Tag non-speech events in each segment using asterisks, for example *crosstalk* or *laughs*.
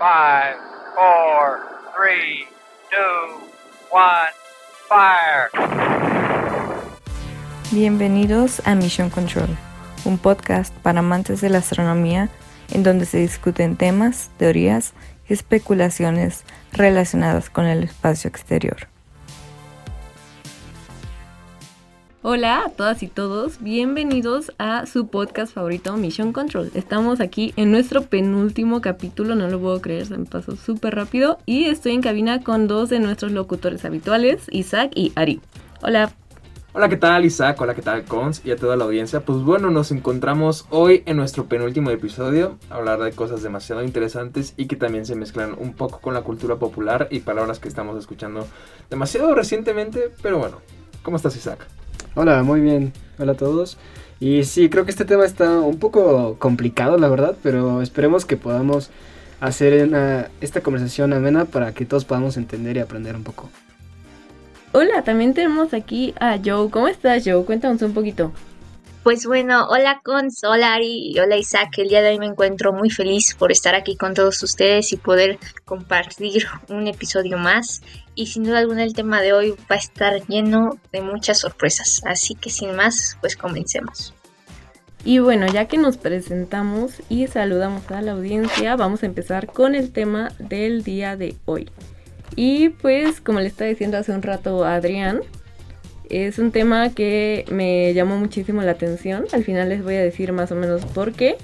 Five, four, three, two, one, fire. Bienvenidos a Mission Control, un podcast para amantes de la astronomía en donde se discuten temas, teorías y especulaciones relacionadas con el espacio exterior. Hola a todas y todos, bienvenidos a su podcast favorito Mission Control. Estamos aquí en nuestro penúltimo capítulo, no lo puedo creer, se me pasó súper rápido. Y estoy en cabina con dos de nuestros locutores habituales, Isaac y Ari. Hola. Hola, ¿qué tal Isaac? Hola, ¿qué tal Cons? Y a toda la audiencia. Pues bueno, nos encontramos hoy en nuestro penúltimo episodio, a hablar de cosas demasiado interesantes y que también se mezclan un poco con la cultura popular y palabras que estamos escuchando demasiado recientemente, pero bueno, ¿cómo estás Isaac? Hola, muy bien. Hola a todos. Y sí, creo que este tema está un poco complicado, la verdad, pero esperemos que podamos hacer esta conversación amena para que todos podamos entender y aprender un poco. Hola, también tenemos aquí a Joe. ¿Cómo estás, Joe? Cuéntanos un poquito. Pues bueno, hola Cons, hola Ari y hola Isaac. El día de hoy me encuentro muy feliz por estar aquí con todos ustedes y poder compartir un episodio más. Y sin duda alguna el tema de hoy va a estar lleno de muchas sorpresas. Así que sin más, pues comencemos. Y bueno, ya que nos presentamos y saludamos a la audiencia, vamos a empezar con el tema del día de hoy. Y pues, como le estaba diciendo hace un rato Adrián, es un tema que me llamó muchísimo la atención. Al final les voy a decir más o menos por qué.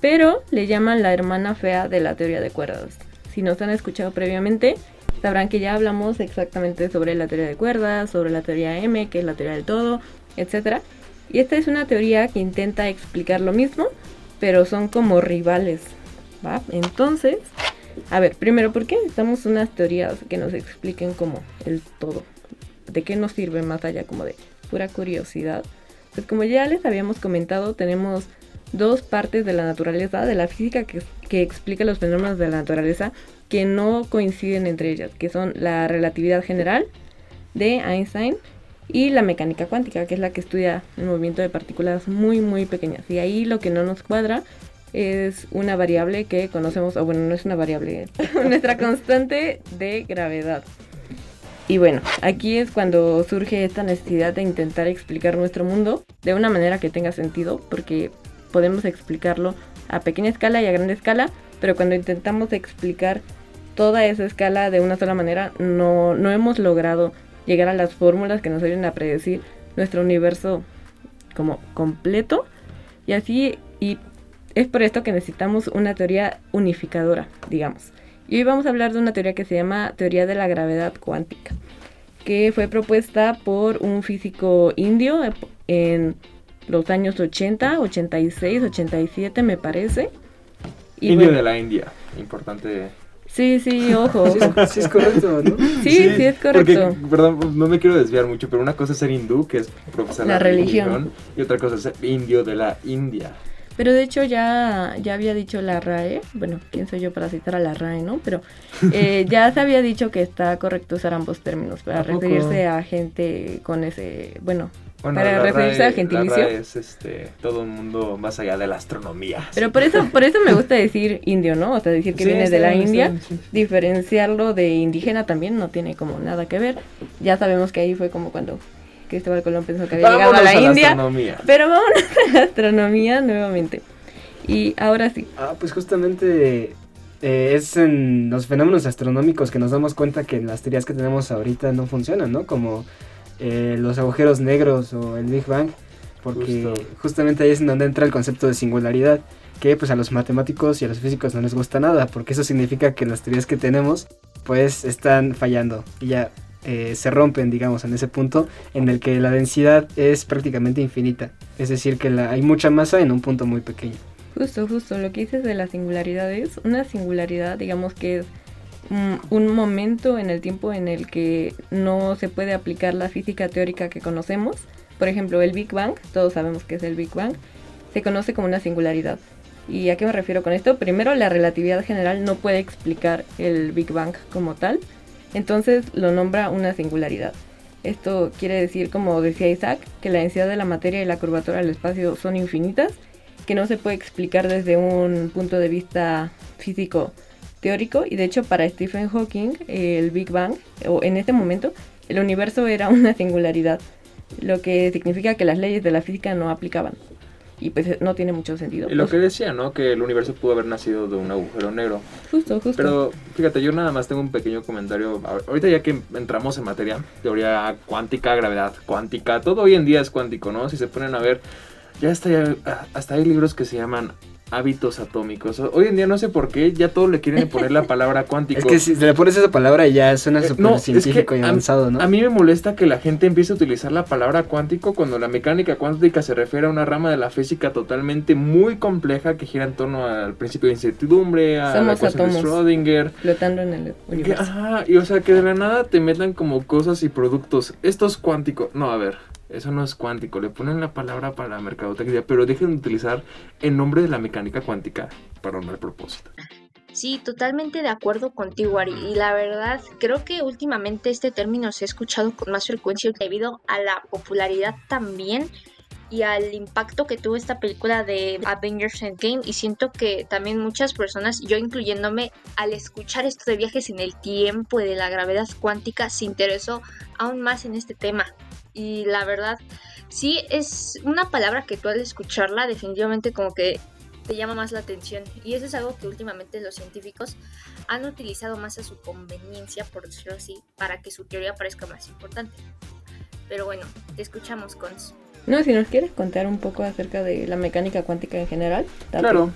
Pero le llaman la hermana fea de la teoría de cuerdas. Si nos han escuchado previamente, sabrán que ya hablamos exactamente sobre la teoría de cuerdas, sobre la teoría M, que es la teoría del todo, etc. Y esta es una teoría que intenta explicar lo mismo, pero son como rivales. ¿va? Entonces, a ver, primero, ¿por qué necesitamos unas teorías que nos expliquen como el todo? ¿de qué nos sirve más allá como de pura curiosidad? Pues como ya les habíamos comentado, tenemos dos partes de la naturaleza, de la física que, explica los fenómenos de la naturaleza que no coinciden entre ellas, que son la relatividad general de Einstein y la mecánica cuántica, que es la que estudia el movimiento de partículas muy muy pequeñas. Y ahí lo que no nos cuadra es una variable que conocemos, o bueno, no es una variable, *laughs* nuestra constante de gravedad. Y bueno, aquí es cuando surge esta necesidad de intentar explicar nuestro mundo de una manera que tenga sentido, porque podemos explicarlo a pequeña escala y a grande escala, pero cuando intentamos explicar toda esa escala de una sola manera, no, no hemos logrado llegar a las fórmulas que nos ayuden a predecir nuestro universo como completo. Y así, y es por esto que necesitamos una teoría unificadora, digamos. Y hoy vamos a hablar de una teoría que se llama teoría de la gravedad cuántica, que fue propuesta por un físico indio en los años 80, 86, 87 me parece. indio de la India, importante. Sí, sí, *laughs* ojo. Sí, es correcto, ¿no? Sí, sí, es correcto. perdón, no me quiero desviar mucho, pero una cosa es ser hindú, que es profesar la, religión, y otra cosa es ser indio de la India. Pero de hecho ya, ya había dicho la RAE, bueno, quién soy yo para citar a la RAE, ¿no? Pero *laughs* eh, ya se había dicho que está correcto usar ambos términos para referirse a gente con ese, bueno, para referirse a gentilicio. La RAE es este, todo un mundo más allá de la astronomía. Pero por eso, por eso me gusta decir indio, ¿no? O sea, decir que viene de la India, diferenciarlo de indígena también no tiene como nada que ver. Ya sabemos que ahí fue como cuando Cristóbal Colón pensó que había llegado a la, India. pero vamos a la astronomía nuevamente. Y ahora sí. Ah, pues justamente eh, es en los fenómenos astronómicos que nos damos cuenta que las teorías que tenemos ahorita no funcionan, ¿no? Como eh, los agujeros negros o el Big Bang. Porque justamente ahí es donde entra el concepto de singularidad que pues a los matemáticos y a los físicos no les gusta nada, porque eso significa que las teorías que tenemos pues están fallando. Y ya eh, se rompen, digamos, en ese punto en el que la densidad es prácticamente infinita. Es decir, que la, hay mucha masa en un punto muy pequeño. Justo, justo, lo que dices de las singularidades, una singularidad, digamos que es un momento en el tiempo en el que no se puede aplicar la física teórica que conocemos. Por ejemplo, el Big Bang, todos sabemos que es el Big Bang, se conoce como una singularidad. ¿Y a qué me refiero con esto? Primero, la relatividad general no puede explicar el Big Bang como tal, entonces lo nombra una singularidad. Esto quiere decir, como decía Isaac, que la densidad de la materia y la curvatura del espacio son infinitas, que no se puede explicar desde un punto de vista físico teórico y de hecho para Stephen Hawking el Big Bang, o en este momento, el universo era una singularidad, lo que significa que las leyes de la física no aplicaban. Y pues no tiene mucho sentido. Y lo Pues, que decía, ¿no? Que el universo pudo haber nacido de un agujero negro. Justo, justo. Pero fíjate, yo nada más tengo un pequeño comentario. Ahor- Ahorita ya que entramos en materia, teoría cuántica, gravedad cuántica, todo hoy en día es cuántico, ¿no? Si se ponen a ver, ya hasta, hasta hay libros que se llaman hábitos atómicos. Hoy en día no sé por qué, ya todo le quieren poner la palabra *laughs* cuántico. Es que si le pones esa palabra ya suena Eh, súper no, es que científico y avanzado, ¿no? A mí me molesta que la gente empiece a utilizar la palabra cuántico cuando la mecánica cuántica se refiere a una rama de la física totalmente muy compleja que gira en torno al principio de incertidumbre, a la Somos ecuación de átomos. Schrödinger. flotando en el Que, universo. ajá, y o sea, que de la nada te metan como cosas y productos. Esto es cuántico. No, a ver, eso no es cuántico. Le ponen la palabra para la mercadotecnia, pero dejen de utilizar el nombre de la mecánica cuántica para un mal propósito. Sí, totalmente de acuerdo contigo, Ari. Y la verdad, creo que últimamente este término se ha escuchado con más frecuencia debido a la popularidad también y al impacto que tuvo esta película de Avengers Endgame. Y siento que también muchas personas, yo incluyéndome, al escuchar esto de viajes en el tiempo y de la gravedad cuántica, se interesó aún más en este tema. Y la verdad, sí es una palabra que tú al escucharla definitivamente como que te llama más la atención. Y eso es algo que últimamente los científicos han utilizado más a su conveniencia, por decirlo así, para que su teoría parezca más importante. Pero bueno, te escuchamos, Cons. No, si nos quieres contar un poco acerca de la mecánica cuántica en general. Claro.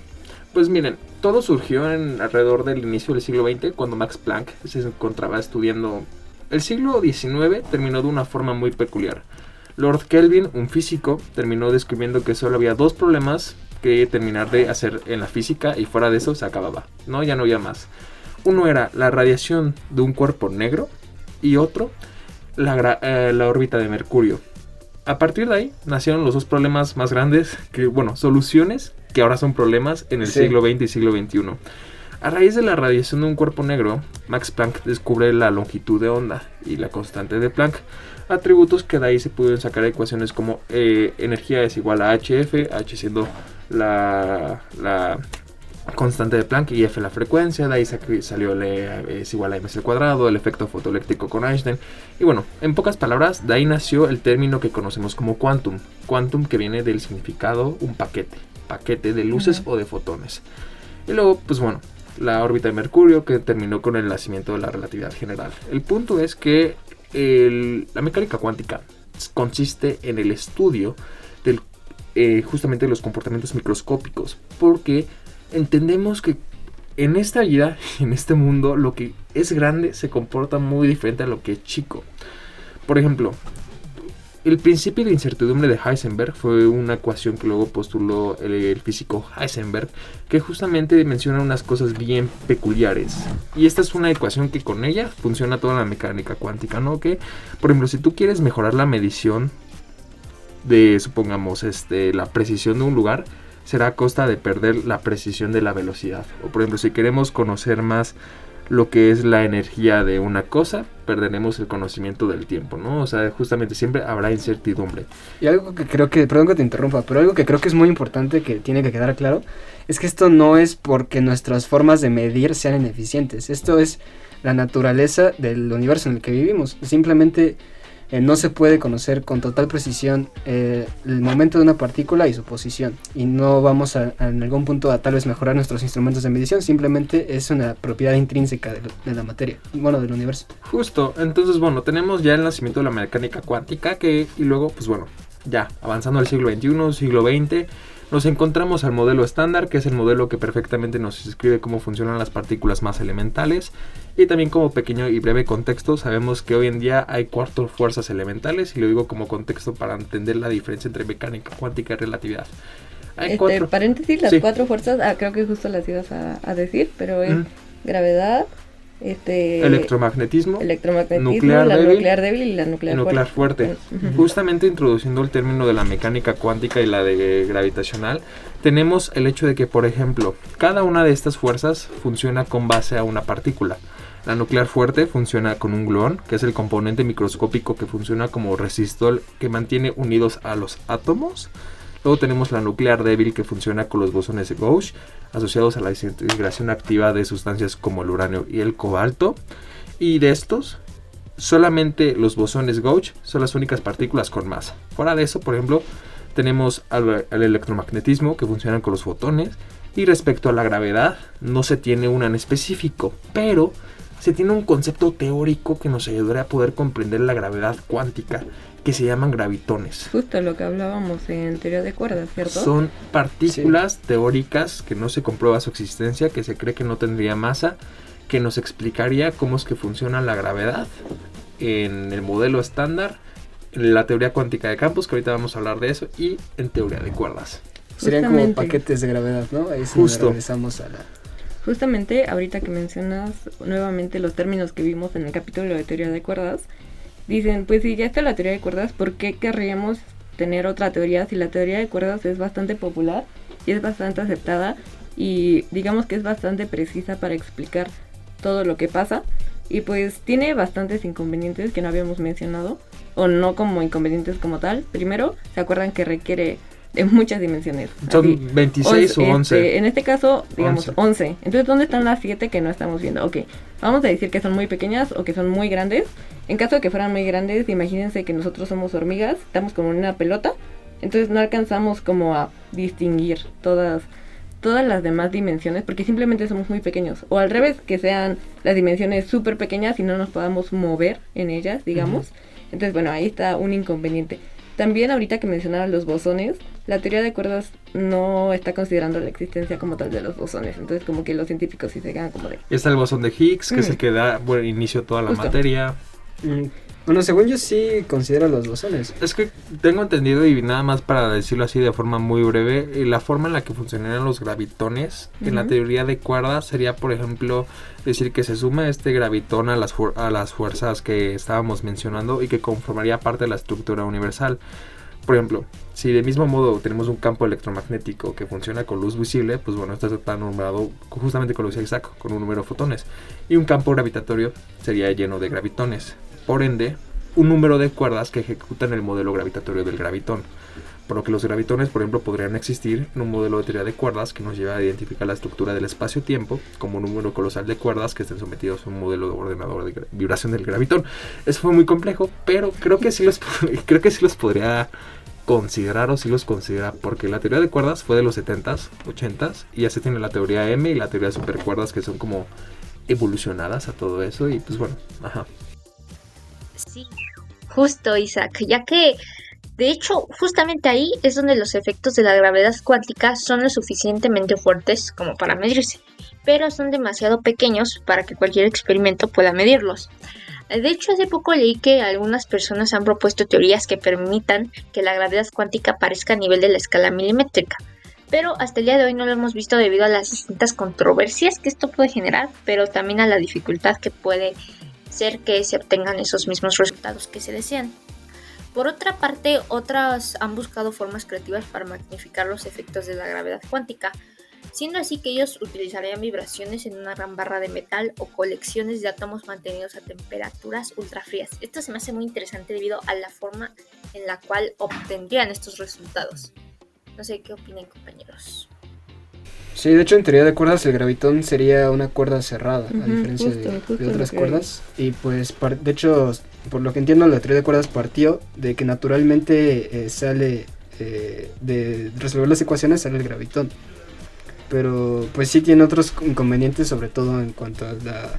Pues miren, todo surgió en alrededor del inicio del siglo XX, cuando Max Planck se encontraba estudiando. El siglo XIX terminó de una forma muy peculiar. Lord Kelvin, un físico, terminó descubriendo que solo había dos problemas que terminar de hacer en la física y fuera de eso se acababa, ¿no? Ya no había más. Uno era la radiación de un cuerpo negro y otro la, eh, la órbita de Mercurio. A partir de ahí nacieron los dos problemas más grandes, que bueno, soluciones que ahora son problemas en el Sí. siglo XX y siglo XXI. A raíz de la radiación de un cuerpo negro, Max Planck descubre la longitud de onda y la constante de Planck, atributos que de ahí se pudieron sacar ecuaciones como eh, energía es igual a HF, H siendo la, la constante de Planck y F la frecuencia, de ahí salió el E es igual a mc al cuadrado, el efecto fotoeléctrico con Einstein. Y bueno, en pocas palabras, de ahí nació el término que conocemos como quantum. Quantum que viene del significado un paquete, paquete de luces o de fotones. Y luego, pues bueno, la órbita de Mercurio que terminó con el nacimiento de la relatividad general. El punto es que la mecánica cuántica consiste en el estudio del, eh, justamente de los comportamientos microscópicos, porque entendemos que en esta vida, *laughs* en este mundo, lo que es grande se comporta muy diferente a lo que es chico. Por ejemplo, el principio de incertidumbre de Heisenberg fue una ecuación que luego postuló el, físico Heisenberg, que justamente menciona unas cosas bien peculiares. Y esta es una ecuación que con ella funciona toda la mecánica cuántica, ¿no? Que, por ejemplo, si tú quieres mejorar la medición de, supongamos, este, la precisión de un lugar, será a costa de perder la precisión de la velocidad. O por ejemplo, si queremos conocer más lo que es la energía de una cosa, perderemos el conocimiento del tiempo, ¿no? O sea, justamente siempre habrá incertidumbre. Y algo que creo que, perdón que te interrumpa, pero algo que creo que es muy importante que tiene que quedar claro, es que esto no es porque nuestras formas de medir sean ineficientes, esto es la naturaleza del universo en el que vivimos. Simplemente eh, no se puede conocer con total precisión eh, el momento de una partícula y su posición. Y no vamos a, en algún punto a tal vez mejorar nuestros instrumentos de medición, simplemente es una propiedad intrínseca de la materia, bueno, del universo. Justo, entonces bueno, tenemos ya el nacimiento de la mecánica cuántica que y luego pues bueno, ya avanzando al siglo XXI, siglo XX, nos encontramos al modelo estándar, que es el modelo que perfectamente nos describe cómo funcionan las partículas más elementales. Y también como pequeño y breve contexto, sabemos que hoy en día hay cuatro fuerzas elementales, y lo digo como contexto para entender la diferencia entre mecánica cuántica y relatividad. Hay Este, cuatro. paréntesis, las Sí. cuatro fuerzas, ah, creo que justo las ibas a, a decir, pero es Mm. gravedad, este Electromagnetismo electromagnetismo, nuclear la débil nuclear débil y la nuclear, nuclear fuerte. Justamente introduciendo el término de la mecánica cuántica y la de gravitacional, tenemos el hecho de que, por ejemplo, cada una de estas fuerzas funciona con base a una partícula. La nuclear fuerte funciona con un gluón, que es el componente microscópico que funciona como resistor que mantiene unidos a los átomos. Luego tenemos la nuclear débil que funciona con los bosones de Gauge asociados a la desintegración activa de sustancias como el uranio y el cobalto. Y de estos, solamente los bosones Gauge son las únicas partículas con masa. Fuera de eso, por ejemplo, tenemos al, electromagnetismo que funcionan con los fotones. Y respecto a la gravedad, no se tiene una en específico, pero se tiene un concepto teórico que nos ayudará a poder comprender la gravedad cuántica que se llaman gravitones. Justo lo que hablábamos en teoría de cuerdas, ¿cierto? Son partículas teóricas que no se comprueba su existencia, que se cree que no tendría masa, que nos explicaría cómo es que funciona la gravedad en el modelo estándar, en la teoría cuántica de campos, que ahorita vamos a hablar de eso, y en teoría de cuerdas. Serían como paquetes de gravedad, ¿no? Ahí sí Justo. regresamos a la... Justamente ahorita que mencionas nuevamente los términos que vimos en el capítulo de teoría de cuerdas, dicen, pues si ya está la teoría de cuerdas, ¿por qué querríamos tener otra teoría si la teoría de cuerdas es bastante popular y es bastante aceptada y digamos que es bastante precisa para explicar todo lo que pasa? Y pues tiene bastantes inconvenientes que no habíamos mencionado, o no como inconvenientes como tal. Primero, ¿se acuerdan que requiere de muchas dimensiones? Son Así, 26 o Once, 11. este, en este caso, digamos, 11. 11. Entonces, ¿dónde están las 7 que no estamos viendo? Ok, vamos a decir que son muy pequeñas o que son muy grandes. En caso de que fueran muy grandes, imagínense que nosotros somos hormigas, estamos como en una pelota. Entonces no alcanzamos como a distinguir todas todas las demás dimensiones porque simplemente somos muy pequeños. O al revés, que sean las dimensiones súper pequeñas y no nos podamos mover en ellas, digamos. Entonces, bueno, ahí está un inconveniente. También ahorita que mencionaban los bosones, la teoría de cuerdas no está considerando la existencia como tal de los bosones. Entonces como que los científicos sí se quedan como de... Está el bosón de Higgs, que es Mm. el que da buen inicio a toda la Justo. materia. Mm, Bueno, según yo sí considero los bosones. Es que tengo entendido, y nada más para decirlo así de forma muy breve, eh, la forma en la que funcionarían los gravitones en la teoría de cuerdas sería, por ejemplo, decir que se suma este gravitón a las, a las fuerzas que estábamos mencionando y que conformaría parte de la estructura universal. Por ejemplo, si del mismo modo tenemos un campo electromagnético que funciona con luz visible, pues bueno, esto está nombrado justamente con luz exacta, con un número de fotones. Y un campo gravitatorio sería lleno de gravitones. Por ende, un número de cuerdas que ejecutan el modelo gravitatorio del gravitón. Por lo que los gravitones, por ejemplo, podrían existir en un modelo de teoría de cuerdas que nos lleva a identificar la estructura del espacio-tiempo como un número colosal de cuerdas que estén sometidos a un modelo de ordenador de vibración del gravitón. Eso fue muy complejo, pero creo que sí los, *laughs* creo que sí los podría considerar o sí los considera porque la teoría de cuerdas fue de los 70s, 80s y ya se tiene la teoría M y la teoría de supercuerdas que son como evolucionadas a todo eso y pues bueno, ajá. Sí, justo Isaac, ya que de hecho justamente ahí es donde los efectos de la gravedad cuántica son lo suficientemente fuertes como para medirse, pero son demasiado pequeños para que cualquier experimento pueda medirlos. De hecho, hace poco leí que algunas personas han propuesto teorías que permitan que la gravedad cuántica aparezca a nivel de la escala milimétrica. Pero hasta el día de hoy no lo hemos visto debido a las distintas controversias que esto puede generar, pero también a la dificultad que puede ser que se obtengan esos mismos resultados que se desean. Por otra parte, otras han buscado formas creativas para magnificar los efectos de la gravedad cuántica, siendo así que ellos utilizarían vibraciones en una gran barra de metal o colecciones de átomos mantenidos a temperaturas ultrafrías. Esto se me hace muy interesante debido a la forma en la cual obtendrían estos resultados. No sé qué opinan compañeros. Sí, de hecho en teoría de cuerdas el gravitón sería una cuerda cerrada, a Ujú, diferencia justo, de, justo de otras cuerdas. Y pues, par- de hecho, por lo que entiendo, la teoría de cuerdas partió de que naturalmente eh, sale eh, de resolver las ecuaciones sale el gravitón. Pero pues sí tiene otros inconvenientes, sobre todo en cuanto a, la-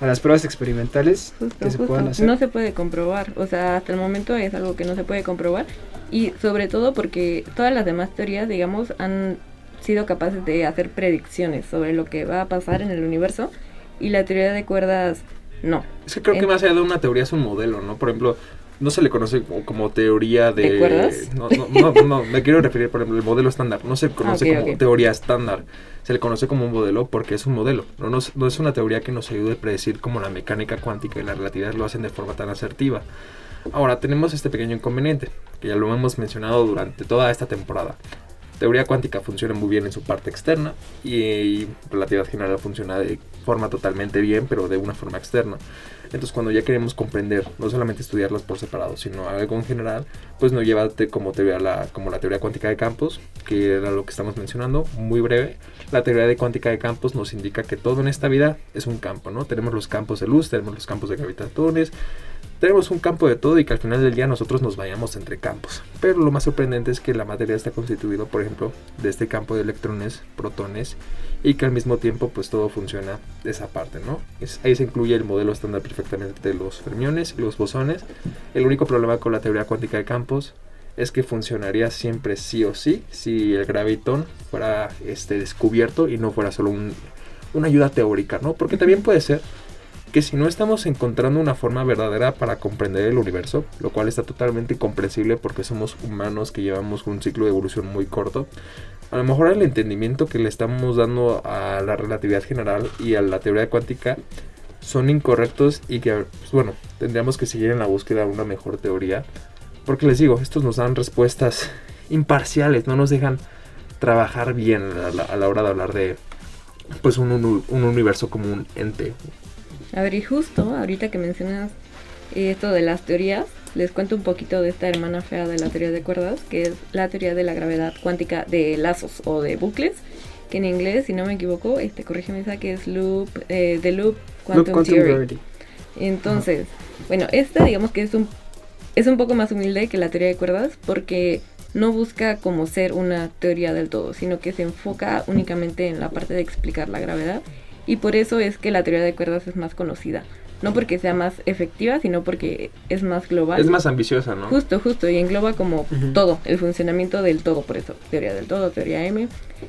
a las pruebas experimentales Justo, que se justo. puedan hacer. No se puede comprobar, o sea, hasta el momento es algo que no se puede comprobar y sobre todo porque todas las demás teorías, digamos, han sido capaces de hacer predicciones sobre lo que va a pasar en el universo y la teoría de cuerdas no. Es que creo que En- más allá de una teoría es un modelo, ¿no? Por ejemplo, no se le conoce como, como teoría de... ¿De cuerdas? No, no, no, no, me quiero referir, por ejemplo, el modelo estándar. No se conoce ok, como ok. teoría estándar. Se le conoce como un modelo porque es un modelo. No, no, es- no es una teoría que nos ayude a predecir como la mecánica cuántica y la relatividad lo hacen de forma tan asertiva. Ahora, tenemos este pequeño inconveniente, que ya lo hemos mencionado durante toda esta temporada. Teoría cuántica funciona muy bien en su parte externa y, relatividad general funciona de forma totalmente bien, pero de una forma externa. Entonces cuando ya queremos comprender, no solamente estudiarlas por separado, sino algo en general, pues nos lleva como teoría la, como la teoría cuántica de campos, que era lo que estamos mencionando, muy breve. La teoría de cuántica de campos nos indica que todo en esta vida es un campo, ¿no? Tenemos los campos de luz, tenemos los campos de gravitaciones, tenemos un campo de todo y que al final del día nosotros nos vayamos entre campos. Pero lo más sorprendente es que la materia está constituido, por ejemplo, de este campo de electrones, protones y que al mismo tiempo pues todo funciona de esa parte, ¿no? ahí se incluye el modelo estándar perfectamente de los fermiones y los bosones. El único problema con la teoría cuántica de campos es que funcionaría siempre sí o sí si el gravitón fuera este descubierto y no fuera solo un, una ayuda teórica, ¿no? Porque también puede ser que si no estamos encontrando una forma verdadera para comprender el universo, lo cual está totalmente comprensible porque somos humanos que llevamos un ciclo de evolución muy corto, a lo mejor el entendimiento que le estamos dando a la relatividad general y a la teoría cuántica son incorrectos y que, pues, bueno, tendríamos que seguir en la búsqueda de una mejor teoría. Porque les digo, estos nos dan respuestas imparciales, no nos dejan trabajar bien a la, hora de hablar de pues un universo como un ente, a ver, y justo ahorita que mencionas esto de las teorías, les cuento un poquito de esta hermana fea de la teoría de cuerdas, que es la teoría de la gravedad cuántica de lazos o de bucles, que en inglés, si no me equivoco, este, corrígeme esa que es loop, eh, de loop quantum, theory. Entonces, bueno, esta digamos que es un, es un poco más humilde que la teoría de cuerdas porque no busca como ser una teoría del todo, sino que se enfoca únicamente en la parte de explicar la gravedad y por eso es que la teoría de cuerdas es más conocida. No porque sea más efectiva, sino porque es más global. Es más ambiciosa, ¿no? Justo, justo, y engloba como todo, el funcionamiento del todo, por eso, teoría del todo, teoría M,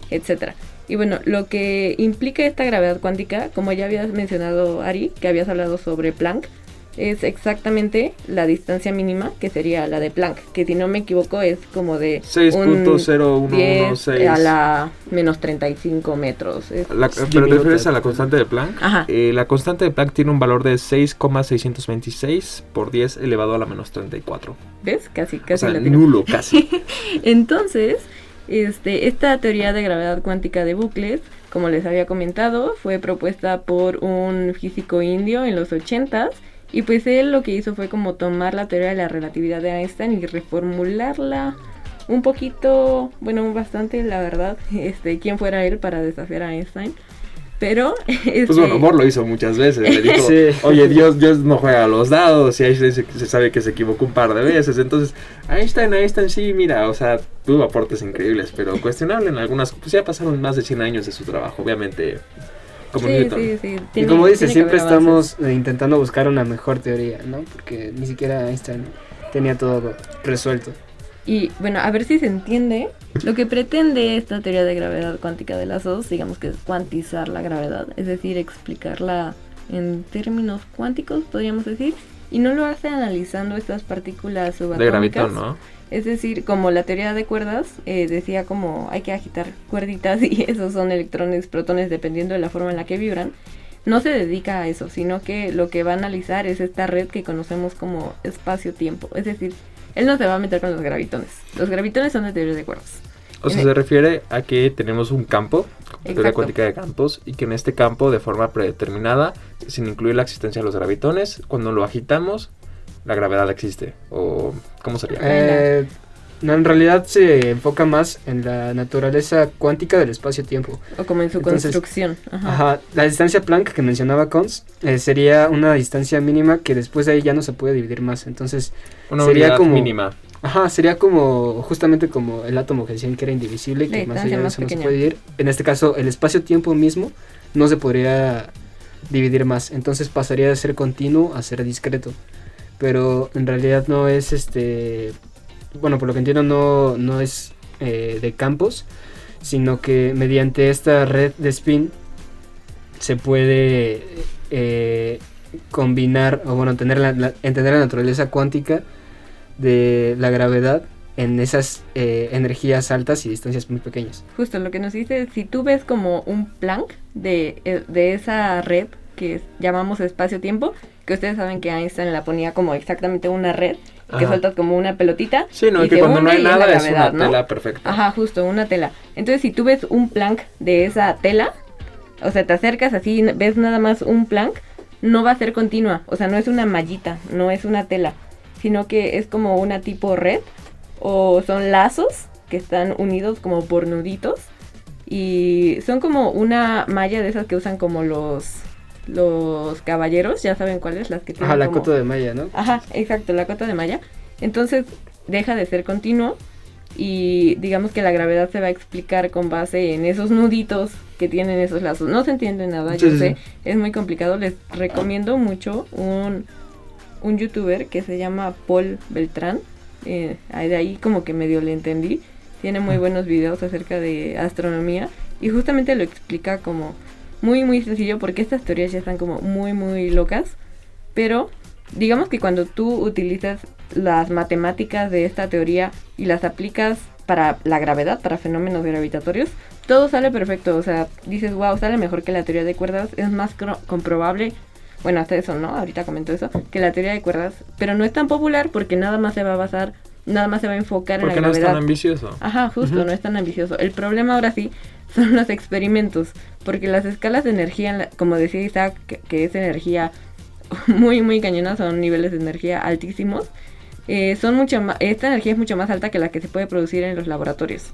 etcétera. Y bueno, lo que implica esta gravedad cuántica, como ya habías mencionado Ari, que habías hablado sobre Planck, es exactamente la distancia mínima, que sería la de Planck, que si no me equivoco es como de 6.0116 a la menos 35 metros. pero te refieres a la constante de Planck. Eh, la constante de Planck tiene un valor de 6,626 por 10 elevado a la menos 34. ¿Ves? Casi, casi. O sea, nulo, casi. *laughs* Entonces, este, esta teoría de gravedad cuántica de bucles, como les había comentado, fue propuesta por un físico indio en los 80s y pues él lo que hizo fue como tomar la teoría de la relatividad de Einstein y reformularla un poquito, bueno, bastante, la verdad, *laughs* este, quién fuera él para desafiar a Einstein. Pero. *laughs* Pues bueno, este, Moore lo hizo muchas veces. Le dijo, *laughs* oye, Dios, Dios no juega a los dados. Y Einstein se, sabe que se equivocó un par de veces. Entonces, Einstein, Einstein sí, mira, o sea, tuvo aportes increíbles, pero cuestionable en algunas. Pues ya pasaron más de 100 años de su trabajo, obviamente y como dice, siempre estamos eh, intentando buscar una mejor teoría, ¿no? Porque ni siquiera Einstein tenía todo resuelto. Y bueno, a ver si se entiende. Lo que pretende esta teoría de gravedad cuántica de las dos, digamos que es cuantizar la gravedad, es decir, explicarla en términos cuánticos, podríamos decir, y no lo hace analizando estas partículas subatómicas. De gravitón, ¿no? Es decir, como la teoría de cuerdas eh, decía como hay que agitar cuerditas *laughs* y esos son electrones, protones, dependiendo de la forma en la que vibran, no se dedica a eso, sino que lo que va a analizar es esta red que conocemos como espacio-tiempo. Es decir, él no se va a meter con los gravitones. Los gravitones son de teoría de cuerdas. O sea, se refiere a que tenemos un campo, teoría cuántica de campos, y que en este campo, de forma predeterminada, sin incluir la existencia de los gravitones, cuando lo agitamos, la gravedad existe? ¿O cómo sería? Eh, no, en realidad se enfoca más en la naturaleza cuántica del espacio-tiempo. O como en su construcción. Ajá. La distancia Planck que mencionaba Cons eh, sería una distancia mínima que después de ahí ya no se puede dividir más. Entonces, una sería como mínima. Ajá, sería como justamente como el átomo que decían que era indivisible, que más allá de eso no se puede dividir. En este caso, el espacio-tiempo mismo no se podría dividir más. Entonces pasaría de ser continuo a ser discreto pero en realidad no es este, bueno, por lo que entiendo no, no es eh, de campos, sino que mediante esta red de spin se puede eh, combinar, o bueno, entender la, entender la naturaleza cuántica de la gravedad en esas eh, energías altas y distancias muy pequeñas. Justo lo que nos dice, si tú ves como un Planck de, de esa red que llamamos espacio-tiempo, que ustedes saben que Einstein la ponía como exactamente una red, que Ajá. sueltas como una pelotita. Sí, no, y que cuando no hay es nada es gravedad, una ¿no? tela perfecta. Ajá, justo, una tela. Entonces, si tú ves un plank de esa tela, o sea, te acercas así, ves nada más un plank, no va a ser continua. O sea, no es una mallita, no es una tela, sino que es como una tipo red o son lazos que están unidos como por nuditos y son como una malla de esas que usan como los los caballeros, ya saben cuáles, las que tienen Ajá, la como- coto de malla, ¿no? Ajá, exacto, la cota de malla. Entonces deja de ser continuo y digamos que la gravedad se va a explicar con base en esos nuditos que tienen esos lazos. No se entiende nada, Sí, yo sí, sé, es muy complicado. Les recomiendo mucho un, un youtuber que se llama Paul Beltrán. Eh, de ahí como que medio le entendí. Tiene muy buenos videos acerca de astronomía y justamente lo explica como muy muy sencillo porque estas teorías ya están como muy muy locas. Pero digamos que cuando tú utilizas las matemáticas de esta teoría y las aplicas para la gravedad, para fenómenos gravitatorios, todo sale perfecto. O sea, dices, wow, sale mejor que la teoría de cuerdas, es más comprobable. Bueno, hasta eso, ¿no? Ahorita comento eso, que la teoría de cuerdas, pero no es tan popular porque nada más se va a basar, nada más se va a enfocar en Porque la no es gravedad. tan ambicioso. Ajá, justo, no es tan ambicioso. El problema ahora sí son los experimentos, porque las escalas de energía, como decía Isaac, que, que es energía *laughs* muy, muy cañona, son niveles de energía altísimos. eh, son mucho más, esta energía es mucho más alta que la que se puede producir en los laboratorios.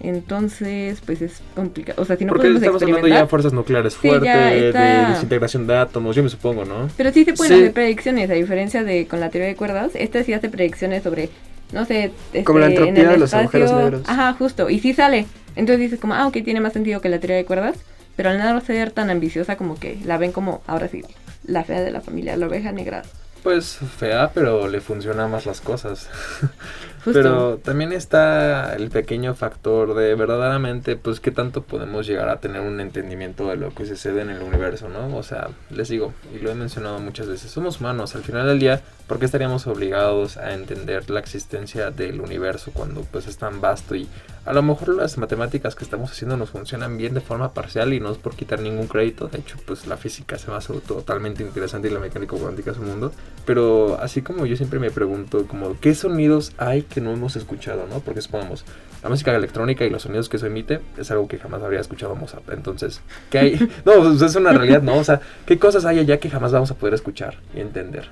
Entonces, pues es complicado. O sea, si no Porque podemos estamos hablando ya de fuerzas nucleares Sí, fuertes, ya de está- desintegración de átomos, yo me supongo, ¿no? pero sí se pueden Sí. hacer predicciones, a diferencia de con la teoría de cuerdas. Esta sí hace predicciones sobre, no sé, Como la este, en entropía el de los agujeros espacio. negros. Ajá, justo. Y sí sale. Entonces dices como, ah, ok, tiene más sentido que la teoría de cuerdas. Pero al no ser tan ambiciosa como que la ven como, ahora sí, la fea de la familia, la oveja negra. Pues fea, pero le funcionan más las cosas. *laughs* Pero también está el pequeño factor de verdaderamente, pues, qué tanto podemos llegar a tener un entendimiento de lo que sucede en el universo, ¿no? O sea, les digo, y lo he mencionado muchas veces, somos humanos. Al final del día, ¿por qué estaríamos obligados a entender la existencia del universo cuando, pues, es tan vasto? Y a lo mejor las matemáticas que estamos haciendo nos funcionan bien de forma parcial y no es por quitar ningún crédito. De hecho, pues, la física se me hace totalmente interesante y la mecánica cuántica es un mundo. Pero así como yo siempre me pregunto, como, ¿qué sonidos hay que no hemos escuchado, no? Porque supongamos, la música electrónica y los sonidos que se emite es algo que jamás habría escuchado Mozart. Entonces, ¿qué hay? *laughs* No, pues, es una realidad, ¿no? O sea, ¿qué cosas hay allá que jamás vamos a poder escuchar y entender?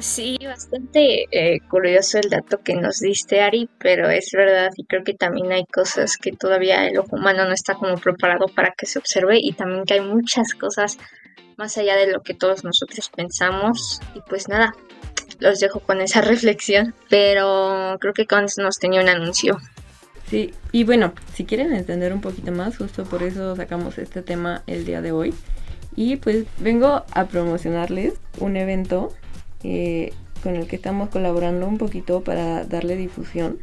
Sí, bastante eh, curioso el dato que nos diste, Ari, pero es verdad y creo que también hay cosas que todavía el ojo humano no está como preparado para que se observe y también que hay muchas cosas más allá de lo que todos nosotros pensamos y pues nada, los dejo con esa *laughs* reflexión, pero creo que Cons nos tenía un anuncio. Sí, y bueno, si quieren entender un poquito más, justo por eso sacamos este tema el día de hoy. Y pues vengo a promocionarles un evento eh, con el que estamos colaborando un poquito para darle difusión.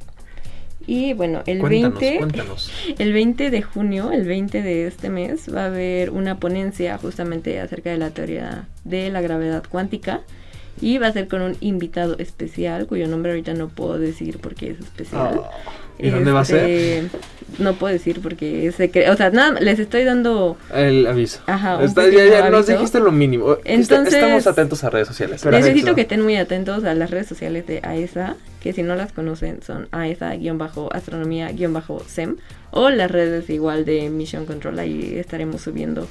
Y bueno, el Cuéntanos, 20, cuéntanos. *laughs* el 20 de junio, el 20 de este mes, va a haber una ponencia justamente acerca de la teoría de la gravedad cuántica. Y va a ser con un invitado especial, cuyo nombre ahorita no puedo decir porque es especial. Ah, ¿Y dónde va a ser? Este, No puedo decir porque es secreto. O sea, nada, les estoy dando. El aviso. Ajá, Está- ya, ya nos dijiste lo mínimo. Está- Entonces- Estamos atentos a redes sociales. Perfecto. Necesito que estén muy atentos a las redes sociales de AESA, que si no las conocen son AESA-astronomía-SEM o las redes igual de Mission Control. Ahí estaremos subiendo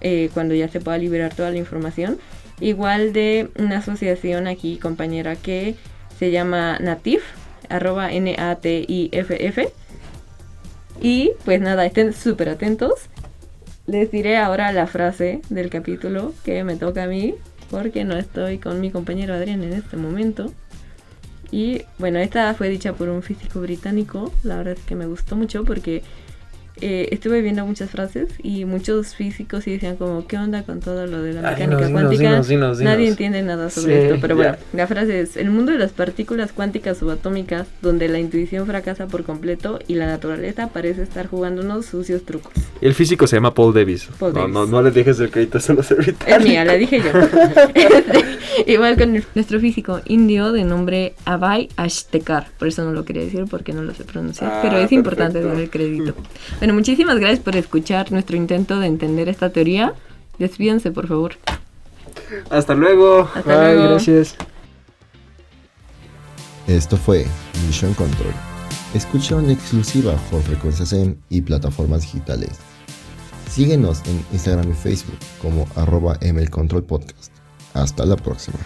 eh, cuando ya se pueda liberar toda la información. Igual de una asociación aquí, compañera, que se llama Natif, arroba N-A-T-I-F-F. Y pues nada, estén súper atentos. Les diré ahora la frase del capítulo que me toca a mí, porque no estoy con mi compañero Adrián en este momento. Y bueno, esta fue dicha por un físico británico. La verdad es que me gustó mucho porque eh, estuve viendo muchas frases y muchos físicos sí decían como, ¿qué onda con todo lo de la Ay, mecánica dinos, dinos, cuántica? dinos, dinos, dinos. Nadie entiende nada sobre Sí, esto, pero bueno, la frase es, el mundo de las partículas cuánticas subatómicas, donde la intuición fracasa por completo y la naturaleza parece estar jugándonos sucios trucos. Y el físico se llama Paul Davis. Paul no, Davis. no, no le dejes el crédito a los Es mía, la dije yo. Este, *laughs* igual con nuestro físico indio de nombre Abhay Ashtekar. Por eso no lo quería decir porque no lo sé pronunciar. Ah, pero es importante perfecto. dar el crédito. Bueno, muchísimas gracias por escuchar nuestro intento de entender esta teoría. Despídense, por favor. Hasta luego. Hasta Bye, luego. gracias. Esto fue Mission Control. Escucha en exclusiva por frecuencias M y plataformas digitales. Síguenos en Instagram y Facebook como arroba mlcontrolpodcast. Hasta la próxima.